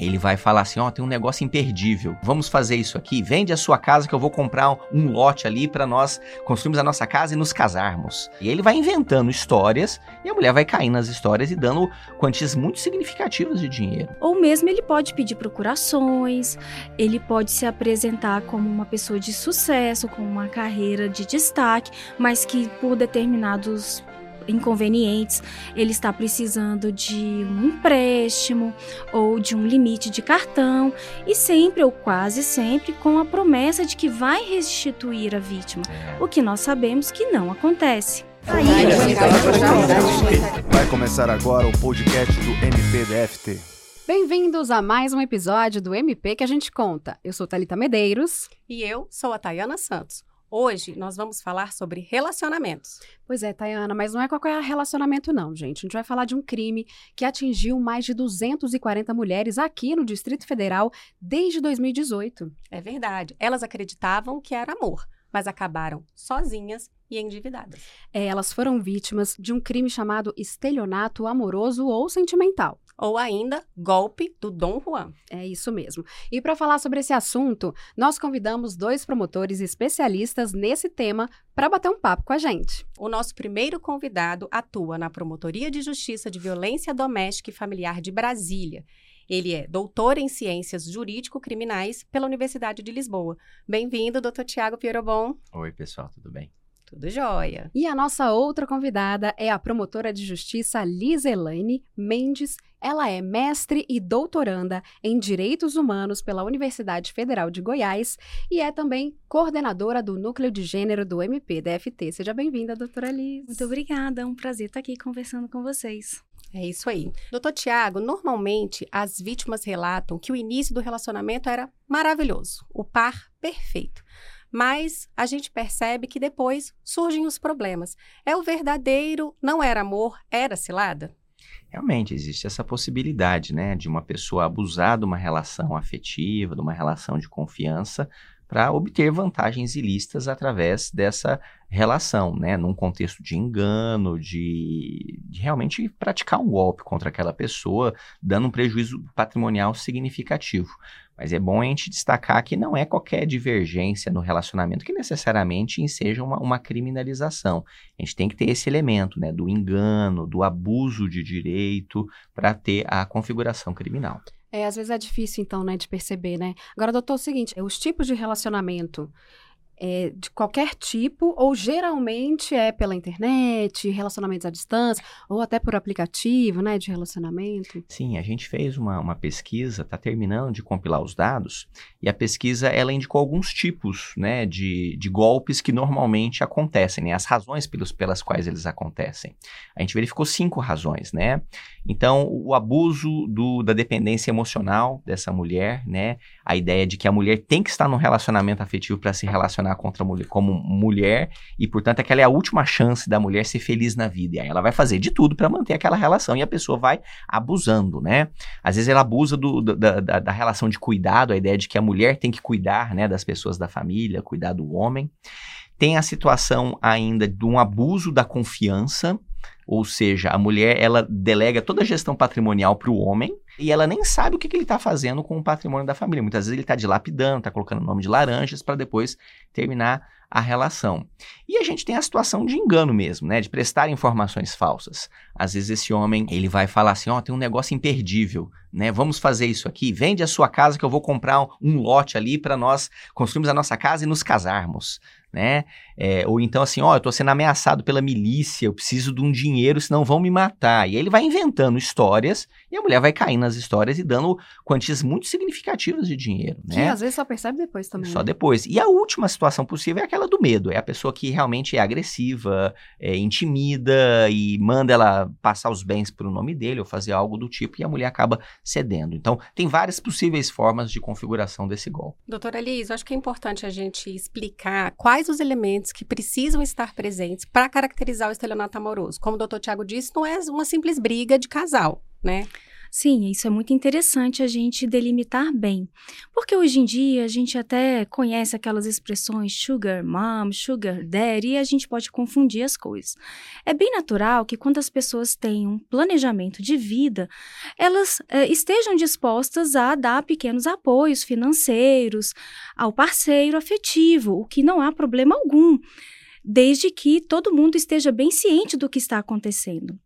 Ele vai falar assim: ó, oh, tem um negócio imperdível. Vamos fazer isso aqui. Vende a sua casa que eu vou comprar um lote ali para nós construirmos a nossa casa e nos casarmos. E ele vai inventando histórias e a mulher vai cair nas histórias e dando quantias muito significativas de dinheiro. Ou mesmo ele pode pedir procurações, ele pode se apresentar como uma pessoa de sucesso, com uma carreira de destaque, mas que por determinados inconvenientes, ele está precisando de um empréstimo ou de um limite de cartão e sempre ou quase sempre com a promessa de que vai restituir a vítima, o que nós sabemos que não acontece. Vai começar agora o podcast do MPDFT. Bem-vindos a mais um episódio do MP que a gente conta. Eu sou Talita Medeiros e eu sou a Tayana Santos. Hoje nós vamos falar sobre relacionamentos. Pois é, Tayana, mas não é qualquer relacionamento não, gente. A gente vai falar de um crime que atingiu mais de 240 mulheres aqui no Distrito Federal desde 2018. É verdade. Elas acreditavam que era amor, mas acabaram sozinhas e endividadas. É, elas foram vítimas de um crime chamado estelionato amoroso ou sentimental ou ainda golpe do Dom Juan. É isso mesmo. E para falar sobre esse assunto, nós convidamos dois promotores especialistas nesse tema para bater um papo com a gente. O nosso primeiro convidado atua na Promotoria de Justiça de Violência Doméstica e Familiar de Brasília. Ele é doutor em Ciências Jurídico-Criminais pela Universidade de Lisboa. Bem-vindo, doutor Tiago Pierobon. Oi, pessoal, tudo bem? Tudo jóia. E a nossa outra convidada é a promotora de justiça Liz Elaine Mendes. Ela é mestre e doutoranda em Direitos Humanos pela Universidade Federal de Goiás e é também coordenadora do Núcleo de Gênero do MPDFT. Seja bem-vinda, doutora Liz. Muito obrigada, é um prazer estar aqui conversando com vocês. É isso aí. Doutor Tiago, normalmente as vítimas relatam que o início do relacionamento era maravilhoso, o par perfeito mas a gente percebe que depois surgem os problemas. É o verdadeiro, não era amor, era cilada? Realmente existe essa possibilidade, né, de uma pessoa abusar de uma relação afetiva, de uma relação de confiança, para obter vantagens ilícitas através dessa relação, né? Num contexto de engano, de, de, realmente praticar um golpe contra aquela pessoa, dando um prejuízo patrimonial significativo. Mas é bom a gente destacar que não é qualquer divergência no relacionamento que necessariamente enseja uma, uma criminalização. A gente tem que ter esse elemento, né? Do engano, do abuso de direito, para ter a configuração criminal. É, às vezes é difícil, então, né, de perceber, né? Agora, doutor, é o seguinte, os tipos de relacionamento é, de qualquer tipo, ou geralmente é pela internet, relacionamentos à distância, ou até por aplicativo, né, de relacionamento? Sim, a gente fez uma, uma pesquisa, está terminando de compilar os dados, e a pesquisa, ela indicou alguns tipos, né, de, de golpes que normalmente acontecem, né, as razões pelos, pelas quais eles acontecem. A gente verificou cinco razões, né, então, o abuso do, da dependência emocional dessa mulher, né, a ideia de que a mulher tem que estar num relacionamento afetivo para se relacionar contra mulher, como mulher e, portanto, aquela é a última chance da mulher ser feliz na vida. E aí ela vai fazer de tudo para manter aquela relação e a pessoa vai abusando, né? Às vezes ela abusa do, da, da, da, relação de cuidado, a ideia de que a mulher tem que cuidar, né, das pessoas da família, cuidar do homem. Tem a situação ainda de um abuso da confiança, ou seja, a mulher ela delega toda a gestão patrimonial para o homem e ela nem sabe o que, que ele está fazendo com o patrimônio da família. Muitas vezes ele está dilapidando, está colocando o nome de laranjas para depois terminar a relação. E a gente tem a situação de engano mesmo, né? De prestar informações falsas. Às vezes esse homem, ele vai falar assim, ó, oh, tem um negócio imperdível, né? Vamos fazer isso aqui, vende a sua casa que eu vou comprar um, lote ali para nós construirmos a nossa casa e nos casarmos né? É, ou então assim, ó, eu tô sendo ameaçado pela milícia, eu preciso de um dinheiro, senão vão me matar. E aí ele vai inventando histórias e a mulher vai caindo nas histórias e dando quantias muito significativas de dinheiro, né? Que às vezes só percebe depois também. Só né? depois. E a última situação possível é aquela do medo, é a pessoa que realmente é agressiva, é, intimida e manda ela passar os bens pro nome dele ou fazer algo do tipo e a mulher acaba cedendo. Então, tem várias possíveis formas de configuração desse golpe. Doutora Liz, eu acho que é importante a gente explicar quais quais os elementos que precisam estar presentes para caracterizar o estelionato amoroso. Como o doutor Tiago disse, não é uma simples briga de casal, né? Sim, isso é muito interessante a gente delimitar bem. Porque hoje em dia a gente até conhece aquelas expressões sugar mom, sugar daddy, e a gente pode confundir as coisas. É bem natural que quando as pessoas têm um planejamento de vida, elas eh, estejam dispostas a dar pequenos apoios financeiros ao parceiro afetivo, o que não há problema algum, desde que todo mundo esteja bem ciente do que está acontecendo.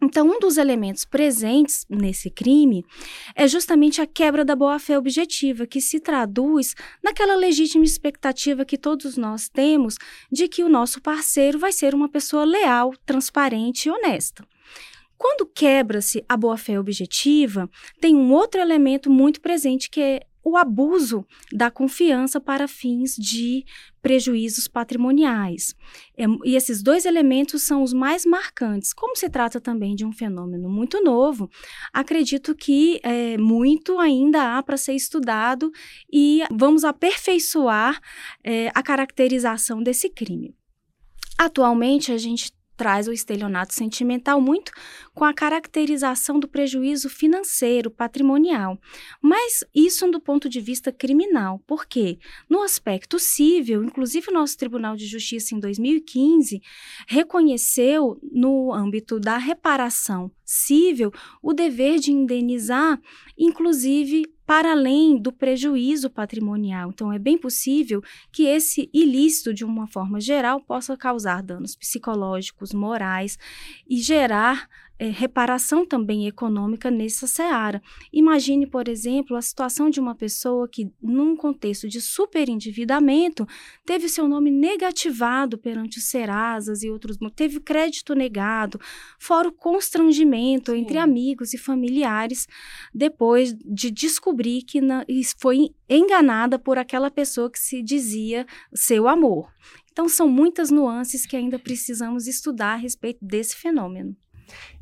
Então, um dos elementos presentes nesse crime é justamente a quebra da boa-fé objetiva, que se traduz naquela legítima expectativa que todos nós temos de que o nosso parceiro vai ser uma pessoa leal, transparente e honesta. Quando quebra-se a boa-fé objetiva, tem um outro elemento muito presente que é o abuso da confiança para fins de prejuízos patrimoniais. É, e esses dois elementos são os mais marcantes. Como se trata também de um fenômeno muito novo, acredito que é, muito ainda há para ser estudado e vamos aperfeiçoar é, a caracterização desse crime. Atualmente, a gente traz o estelionato sentimental muito com a caracterização do prejuízo financeiro, patrimonial. Mas isso do ponto de vista criminal, porque no aspecto civil, inclusive o nosso Tribunal de Justiça em 2015 reconheceu no âmbito da reparação civil o dever de indenizar, inclusive para além do prejuízo patrimonial. Então, é bem possível que esse ilícito, de uma forma geral, possa causar danos psicológicos, morais e gerar é, reparação também econômica nessa seara. Imagine, por exemplo, a situação de uma pessoa que, num contexto de superendividamento, teve seu nome negativado perante os Serasas e outros, teve crédito negado, fora o constrangimento Sim. entre amigos e familiares, depois de descobrir que na, foi enganada por aquela pessoa que se dizia seu amor. Então, são muitas nuances que ainda precisamos estudar a respeito desse fenômeno.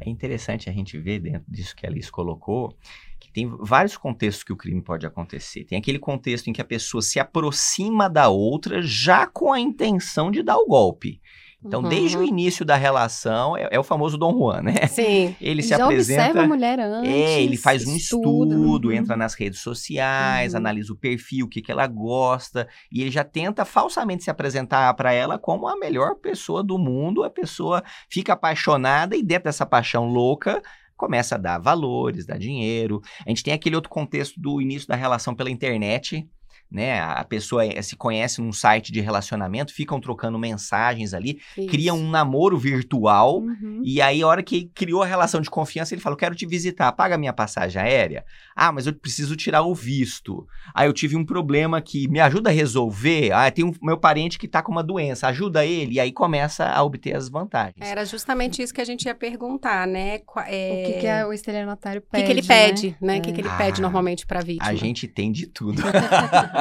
É interessante a gente ver dentro disso que a Alice colocou, que tem vários contextos que o crime pode acontecer. Tem aquele contexto em que a pessoa se aproxima da outra já com a intenção de dar o golpe. Então, uhum. desde o início da relação, é, é, o famoso Dom Juan, né? Sim. Ele se já apresenta. observa a mulher antes. É, ele faz um estudo, estudo uhum. entra nas redes sociais, uhum. analisa o perfil, o que, que ela gosta, e ele já tenta falsamente se apresentar para ela como a melhor pessoa do mundo. A pessoa fica apaixonada e, dentro dessa paixão louca, começa a dar valores, dar dinheiro. A gente tem aquele outro contexto do início da relação pela internet, né? A pessoa eh, se conhece num site de relacionamento, ficam trocando mensagens ali, Isso. criam um namoro virtual, uhum. e aí, a hora que criou a relação de confiança, ele fala: quero te visitar, paga minha passagem aérea. Ah, mas eu preciso tirar o visto. Ah, eu tive um problema aqui, me ajuda a resolver. Ah, tem um meu parente que tá com uma doença, ajuda ele, e aí começa a obter as vantagens. Era justamente isso que a gente ia perguntar, né? É... O que, que é o estelionatário pede? O que, que ele pede, né? O né? que, que ele ah, pede normalmente pra vítima? A gente tem de tudo.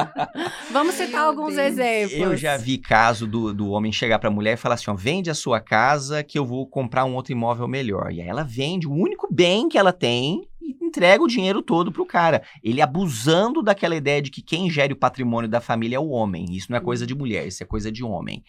Vamos citar Meu alguns Deus. exemplos. Eu já vi caso do, do homem chegar para a mulher e falar assim: ó, vende a sua casa que eu vou comprar um outro imóvel melhor. E aí ela vende o único bem que ela tem e entrega o dinheiro todo pro cara. Ele abusando daquela ideia de que quem gere o patrimônio da família é o homem. Isso não é coisa de mulher, isso é coisa de homem.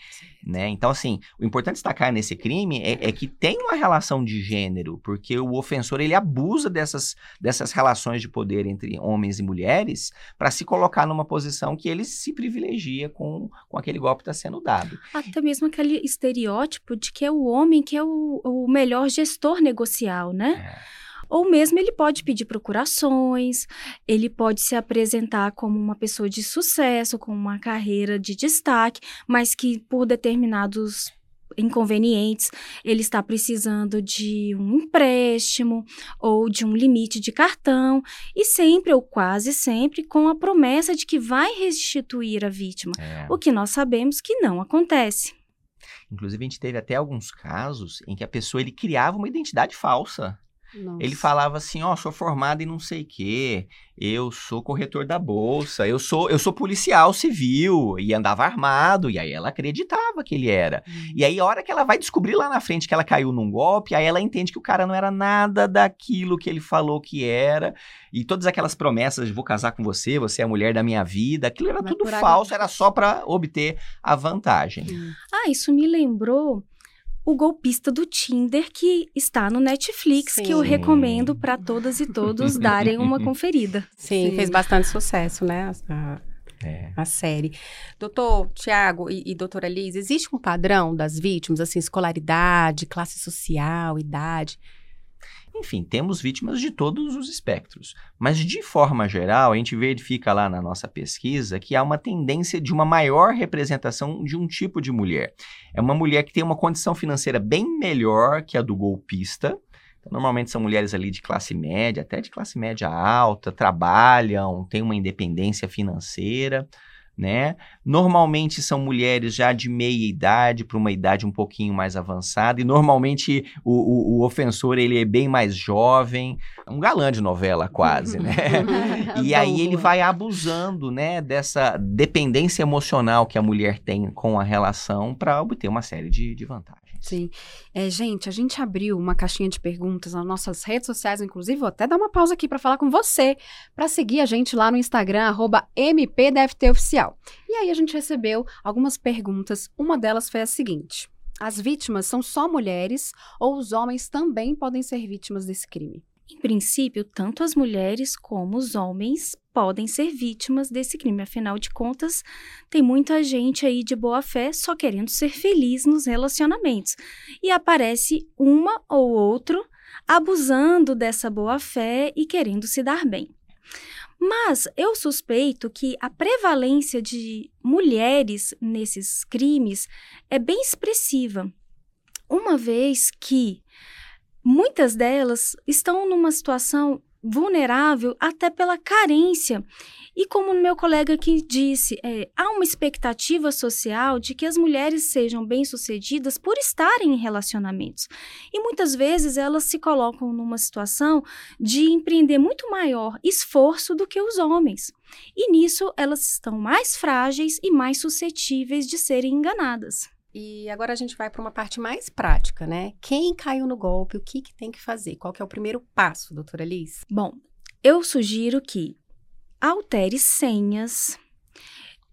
Né? Então, assim, o importante destacar nesse crime é, é, que tem uma relação de gênero, porque o ofensor ele abusa dessas, dessas relações de poder entre homens e mulheres para se colocar numa posição que ele se privilegia com, com aquele golpe que está sendo dado. Até mesmo aquele estereótipo de que é o homem que é o, o melhor gestor negocial, né? É. Ou mesmo ele pode pedir procurações, ele pode se apresentar como uma pessoa de sucesso, com uma carreira de destaque, mas que por determinados inconvenientes, ele está precisando de um empréstimo ou de um limite de cartão e sempre ou quase sempre com a promessa de que vai restituir a vítima, é. o que nós sabemos que não acontece. Inclusive a gente teve até alguns casos em que a pessoa ele criava uma identidade falsa. Nossa. Ele falava assim, ó, oh, sou formado em não sei o quê, eu sou corretor da bolsa, eu sou eu sou policial civil e andava armado, e aí ela acreditava que ele era. Uhum. E aí a hora que ela vai descobrir lá na frente que ela caiu num golpe, aí ela entende que o cara não era nada daquilo que ele falou que era, e todas aquelas promessas de vou casar com você, você é a mulher da minha vida, aquilo era tudo falso, era só para obter a vantagem. Ah, isso me lembrou o golpista do Tinder que está no Netflix, que eu Sim. recomendo para todas e todos darem uma conferida. Sim, Sim. fez bastante sucesso, né? A, É. a série. Doutor Tiago e, e doutora Liz, existe um padrão das vítimas, assim, escolaridade, classe social, idade? Enfim, temos vítimas de todos os espectros. Mas, de forma geral, a gente verifica lá na nossa pesquisa que há uma tendência de uma maior representação de um tipo de mulher. É uma mulher que tem uma condição financeira bem melhor que a do golpista. Então, normalmente são mulheres ali de classe média, até de classe média alta, trabalham, têm uma independência financeira. Né? Normalmente são mulheres já de meia idade para uma idade um pouquinho mais avançada, e normalmente o, o- o ofensor ele é bem mais jovem, um galã de novela quase, né? E aí ele vai abusando, né, dessa dependência emocional que a mulher tem com a relação para obter uma série de, de vantagens. Sim. É, gente, a gente abriu uma caixinha de perguntas nas nossas redes sociais, inclusive, vou até dar uma pausa aqui para falar com você, para seguir a gente lá no Instagram, arroba MPDFTOficial. E aí a gente recebeu algumas perguntas, uma delas foi a seguinte. As vítimas são só mulheres ou os homens também podem ser vítimas desse crime? Em princípio, tanto as mulheres como os homens podem ser vítimas desse crime. Afinal de contas, tem muita gente aí de boa fé só querendo ser feliz nos relacionamentos. E aparece uma ou outro abusando dessa boa fé e querendo se dar bem. Mas eu suspeito que a prevalência de mulheres nesses crimes é bem expressiva, uma vez que muitas delas estão numa situação vulnerável até pela carência. E como meu colega aqui disse, é, há uma expectativa social de que as mulheres sejam bem-sucedidas por estarem em relacionamentos. E muitas vezes elas se colocam numa situação de empreender muito maior esforço do que os homens. E nisso elas estão mais frágeis e mais suscetíveis de serem enganadas. E agora a gente vai para uma parte mais prática, né? Quem caiu no golpe, o que, que tem que fazer? Qual que é o primeiro passo, doutora Liz? Bom, eu sugiro que altere senhas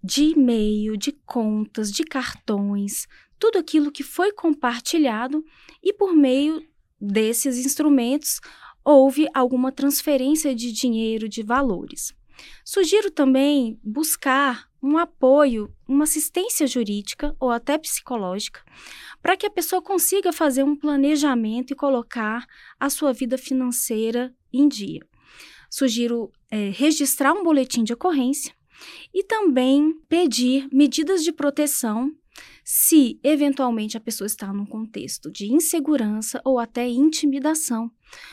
de e-mail, de contas, de cartões, tudo aquilo que foi compartilhado e por meio desses instrumentos houve alguma transferência de dinheiro, de valores. Sugiro também buscar um apoio, uma assistência jurídica ou até psicológica, para que a pessoa consiga fazer um planejamento e colocar a sua vida financeira em dia. Sugiro é, registrar um boletim de ocorrência e também pedir medidas de proteção se eventualmente a pessoa está num contexto de insegurança ou até intimidação,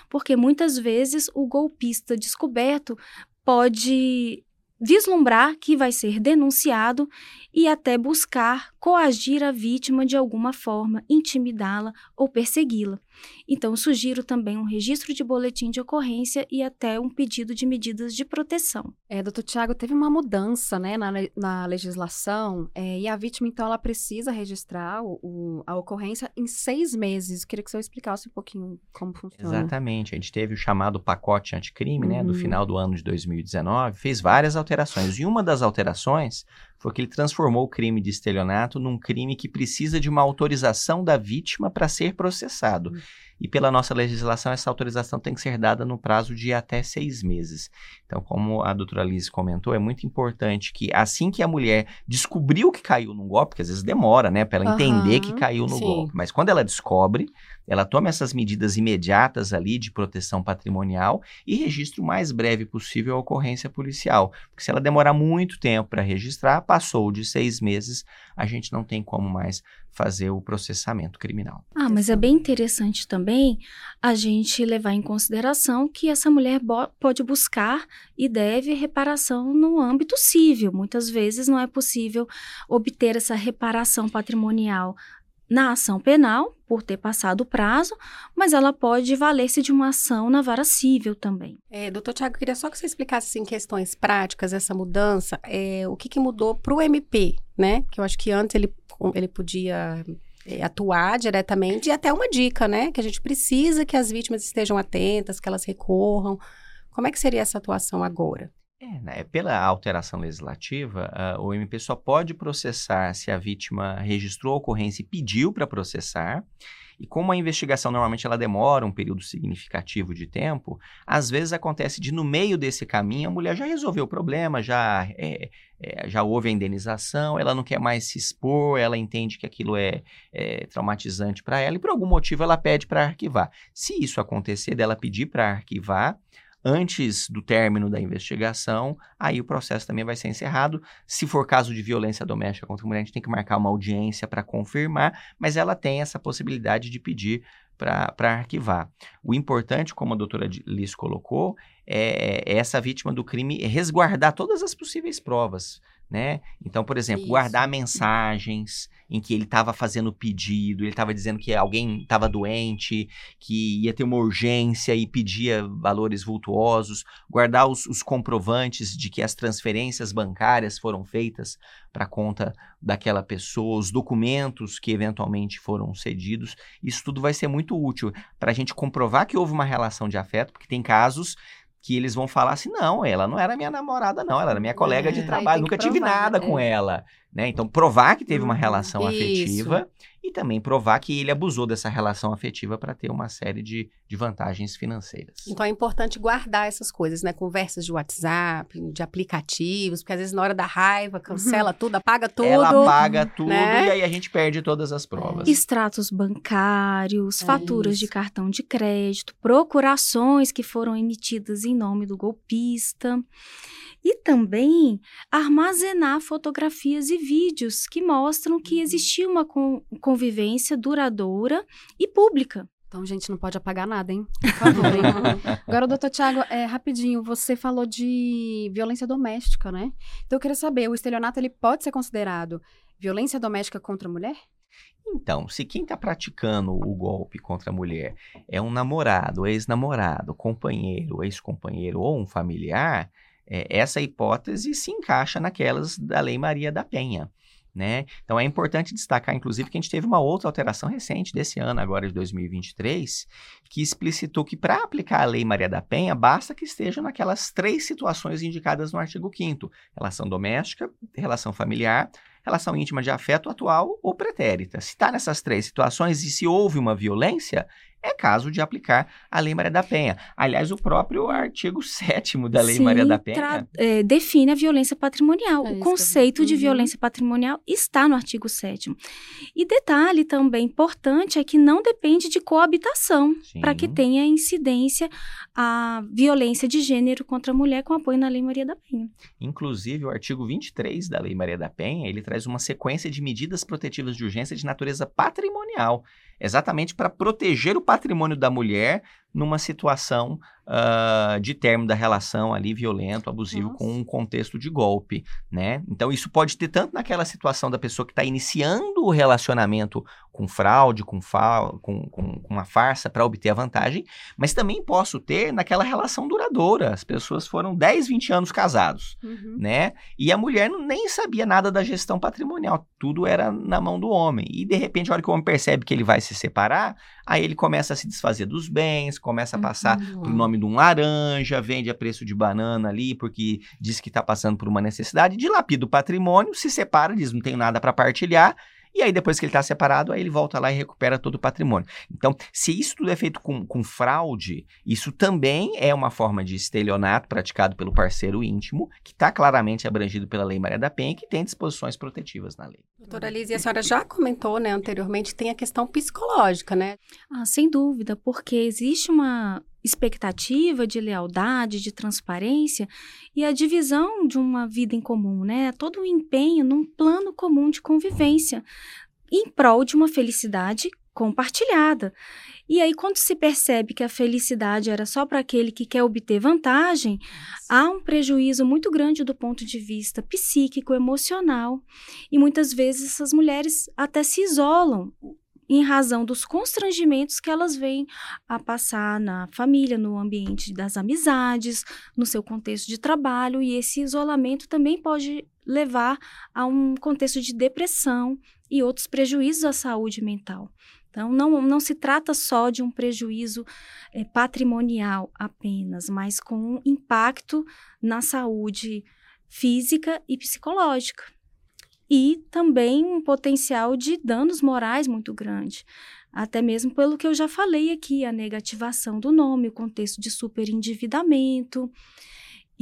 porque muitas vezes o golpista descoberto pode vislumbrar que vai ser denunciado e até buscar coagir a vítima de alguma forma, intimidá-la ou persegui-la. Então, sugiro também um registro de boletim de ocorrência e até um pedido de medidas de proteção. É, doutor Tiago, teve uma mudança né, na, na legislação é, e a vítima, então, ela precisa registrar o- o- a ocorrência em seis meses. Queria que o senhor explicasse um pouquinho como funciona. Exatamente. A gente teve o chamado pacote anticrime, né, do Uhum. final do ano de 2019, fez várias alterações. E uma das alterações foi que ele transformou o crime de estelionato num crime que precisa de uma autorização da vítima para ser processado. Uhum. E pela nossa legislação, essa autorização tem que ser dada no prazo de até seis meses. Então, como a doutora Liz comentou, é muito importante que assim que a mulher descobriu que caiu num golpe, porque às vezes demora, né, para ela entender Aham, que caiu no sim. golpe, mas quando ela descobre, ela toma essas medidas imediatas ali de proteção patrimonial e registra o mais breve possível a ocorrência policial. Porque se ela demorar muito tempo para registrar, passou de seis meses, a gente não tem como mais fazer o processamento criminal. Ah, mas é bem interessante também a gente levar em consideração que essa mulher pode buscar e deve reparação no âmbito civil. Muitas vezes não é possível obter essa reparação patrimonial na ação penal, por ter passado o prazo, mas ela pode valer-se de uma ação na vara civil também. É, doutor Tiago, queria só que você explicasse, assim, em questões práticas, essa mudança, é, o que, que mudou para o MP, né? Que eu acho que antes ele, ele podia é, atuar diretamente e até uma dica, né? Que a gente precisa que as vítimas estejam atentas, que elas recorram. Como é que seria essa atuação agora? É, né, pela alteração legislativa, uh, o MP só pode processar se a vítima registrou a ocorrência e pediu para processar. E como a investigação normalmente ela demora um período significativo de tempo, às vezes acontece de no meio desse caminho a mulher já resolveu o problema, já, é, é, já houve a indenização, ela não quer mais se expor, ela entende que aquilo é, é traumatizante para ela e por algum motivo ela pede para arquivar. Se isso acontecer, dela pedir para arquivar, antes do término da investigação, aí o processo também vai ser encerrado. Se for caso de violência doméstica contra a mulher, a gente tem que marcar uma audiência para confirmar, mas ela tem essa possibilidade de pedir para arquivar. O importante, como a doutora Liz colocou, é, é essa vítima do crime resguardar todas as possíveis provas né? Então, por exemplo, Isso. guardar mensagens em que ele estava fazendo pedido, ele estava dizendo que alguém estava doente, que ia ter uma urgência e pedia valores vultuosos, guardar os, os comprovantes de que as transferências bancárias foram feitas para conta daquela pessoa, os documentos que eventualmente foram cedidos. Isso tudo vai ser muito útil para a gente comprovar que houve uma relação de afeto, porque tem casos que eles vão falar assim: não, ela não era minha namorada, não, ela era minha colega é, de trabalho, nunca tive nada é. com ela. Né? Então, provar que teve uma uhum. relação afetiva e também provar que ele abusou dessa relação afetiva para ter uma série de, de vantagens financeiras. Então, é importante guardar essas coisas, né? Conversas de WhatsApp, de aplicativos, porque às vezes na hora da raiva cancela uhum. tudo, apaga tudo. Ela apaga tudo né? e aí a gente perde todas as provas. Extratos bancários, é faturas isso. de cartão de crédito, procurações que foram emitidas em nome do golpista e também armazenar fotografias e vídeos que mostram que uhum. existia uma convivência duradoura e pública. Então, gente, não pode apagar nada, hein? Por favor, hein? Agora, doutor Tiago, é, rapidinho, você falou de violência doméstica, né? Então, eu queria saber, o estelionato, ele pode ser considerado violência doméstica contra a mulher? Então, se quem está praticando o golpe contra a mulher é um namorado, ex-namorado, companheiro, ex-companheiro ou um familiar, é, essa hipótese se encaixa naquelas da Lei Maria da Penha. Né? Então é importante destacar, inclusive, que a gente teve uma outra alteração recente desse ano, agora de 2023, que explicitou que para aplicar a Lei Maria da Penha, basta que esteja naquelas três situações indicadas no artigo 5 relação doméstica, relação familiar, relação íntima de afeto atual ou pretérita. Se está nessas três situações e se houve uma violência, é caso de aplicar a Lei Maria da Penha. Aliás, o próprio artigo 7 da Lei Sim, Maria da Penha é, define a violência patrimonial. É o conceito de uhum. violência patrimonial está no artigo 7 E detalhe também importante é que não depende de coabitação para que tenha incidência a violência de gênero contra a mulher com apoio na Lei Maria da Penha. Inclusive, o artigo 23 da Lei Maria da Penha, ele traz uma sequência de medidas protetivas de urgência de natureza patrimonial exatamente para proteger o patrimônio da mulher numa situação uh, de término da relação ali violento, abusivo, Nossa. com um contexto de golpe, né? Então isso pode ter tanto naquela situação da pessoa que está iniciando o relacionamento com fraude, com, fa com, com, com uma farsa para obter a vantagem, mas também posso ter naquela relação duradoura. As pessoas foram 10, 20 anos casados, uhum. né? E a mulher nem sabia nada da gestão patrimonial, tudo era na mão do homem. E de repente, a hora que o homem percebe que ele vai se separar, aí ele começa a se desfazer dos bens, começa a passar uhum. por nome de um laranja, vende a preço de banana ali, porque diz que está passando por uma necessidade, dilapida o patrimônio, se separa, diz não tenho nada para partilhar, e aí, depois que ele está separado, aí ele volta lá e recupera todo o patrimônio. Então, se isso tudo é feito com, com fraude, isso também é uma forma de estelionato praticado pelo parceiro íntimo, que está claramente abrangido pela Lei Maria da Penha e que tem disposições protetivas na lei. Doutora Liz, a senhora já comentou, né, anteriormente, tem a questão psicológica, né? Ah, sem dúvida, porque existe uma expectativa de lealdade, de transparência e a divisão de uma vida em comum, né? Todo o empenho num plano comum de convivência em prol de uma felicidade compartilhada. E aí, quando se percebe que a felicidade era só para aquele que quer obter vantagem, há um prejuízo muito grande do ponto de vista psíquico, emocional. E muitas vezes essas mulheres até se isolam em razão dos constrangimentos que elas vêm a passar na família, no ambiente das amizades, no seu contexto de trabalho, e esse isolamento também pode levar a um contexto de depressão e outros prejuízos à saúde mental. Então, não, não se trata só de um prejuízo é, patrimonial apenas, mas com um impacto na saúde física e psicológica. E também um potencial de danos morais muito grande. Até mesmo pelo que eu já falei aqui, a negativação do nome, o contexto de superendividamento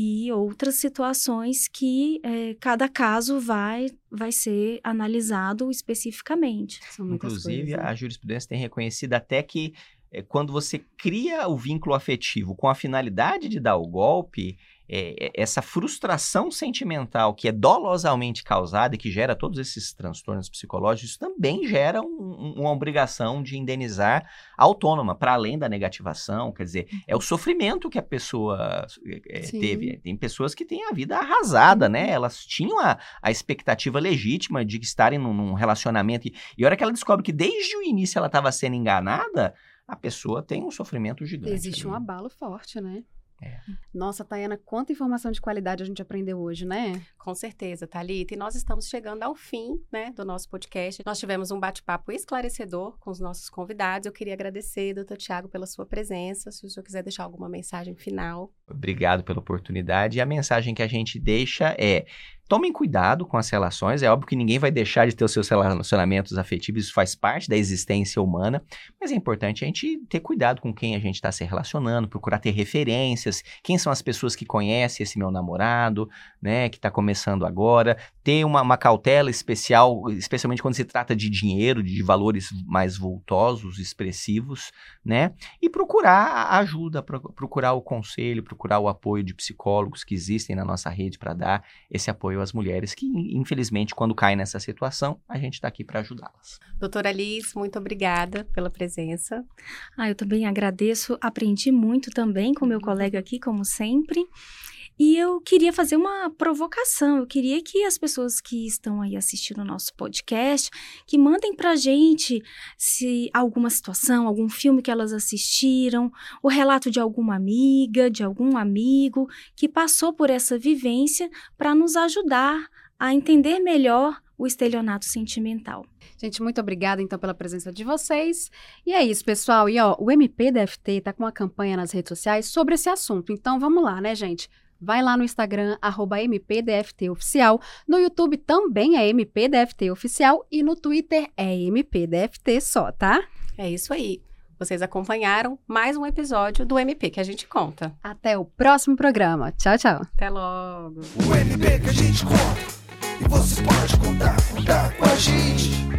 e outras situações que é, cada caso vai, vai ser analisado especificamente. Inclusive, coisas, né? a jurisprudência tem reconhecido até que é, quando você cria o vínculo afetivo com a finalidade de dar o golpe, é, é, essa frustração sentimental que é dolosamente causada e que gera todos esses transtornos psicológicos, também gera um, uma obrigação de indenizar autônoma, para além da negativação. Quer dizer, é o sofrimento que a pessoa é, teve. Tem pessoas que têm a vida arrasada, né? Uhum. Elas tinham a, a expectativa legítima de estarem num, num relacionamento. E, e a hora que ela descobre que desde o início ela estava sendo enganada, a pessoa tem um sofrimento gigante. Existe um abalo forte, né? É. Nossa, Tayana, quanta informação de qualidade a gente aprendeu hoje, né? Com certeza, Thalita. E nós estamos chegando ao fim né, do nosso podcast. Nós tivemos um bate-papo esclarecedor com os nossos convidados. Eu queria agradecer, doutor Tiago, pela sua presença. Se o senhor quiser deixar alguma mensagem final. Obrigado pela oportunidade. E a mensagem que a gente deixa é: Tomem cuidado com as relações. É óbvio que ninguém vai deixar de ter os seus relacionamentos afetivos, isso faz parte da existência humana, mas é importante a gente ter cuidado com quem a gente está se relacionando, procurar ter referências, quem são as pessoas que conhecem esse meu namorado, né, que está começando agora, ter uma, uma, cautela especial, especialmente quando se trata de dinheiro, de valores mais vultosos, expressivos, né, e procurar a ajuda, procurar o conselho, procurar o apoio de psicólogos que existem na nossa rede para dar esse apoio apoio às mulheres que, infelizmente, quando caem nessa situação, a gente está aqui para ajudá-las. Doutora Liz, muito obrigada pela presença. Ah, eu também agradeço, aprendi muito também com meu colega aqui, como sempre. E eu queria fazer uma provocação. Eu queria que as pessoas que estão aí assistindo o nosso podcast, que mandem pra gente se alguma situação, algum filme que elas assistiram, o relato de alguma amiga, de algum amigo que passou por essa vivência para nos ajudar a entender melhor o estelionato sentimental. Gente, muito obrigada então pela presença de vocês. E é isso, pessoal. E ó, o MPDFT tá com uma campanha nas redes sociais sobre esse assunto. Então vamos lá, né, gente? Vai lá no Instagram, MPDFTOficial. No YouTube também é MPDFTOficial. E no Twitter é MPDFT só, tá? É isso aí. Vocês acompanharam mais um episódio do MP que a gente conta. Até o próximo programa. Tchau, tchau. Até logo. O MP que a gente conta. E você pode contar, contar com a gente.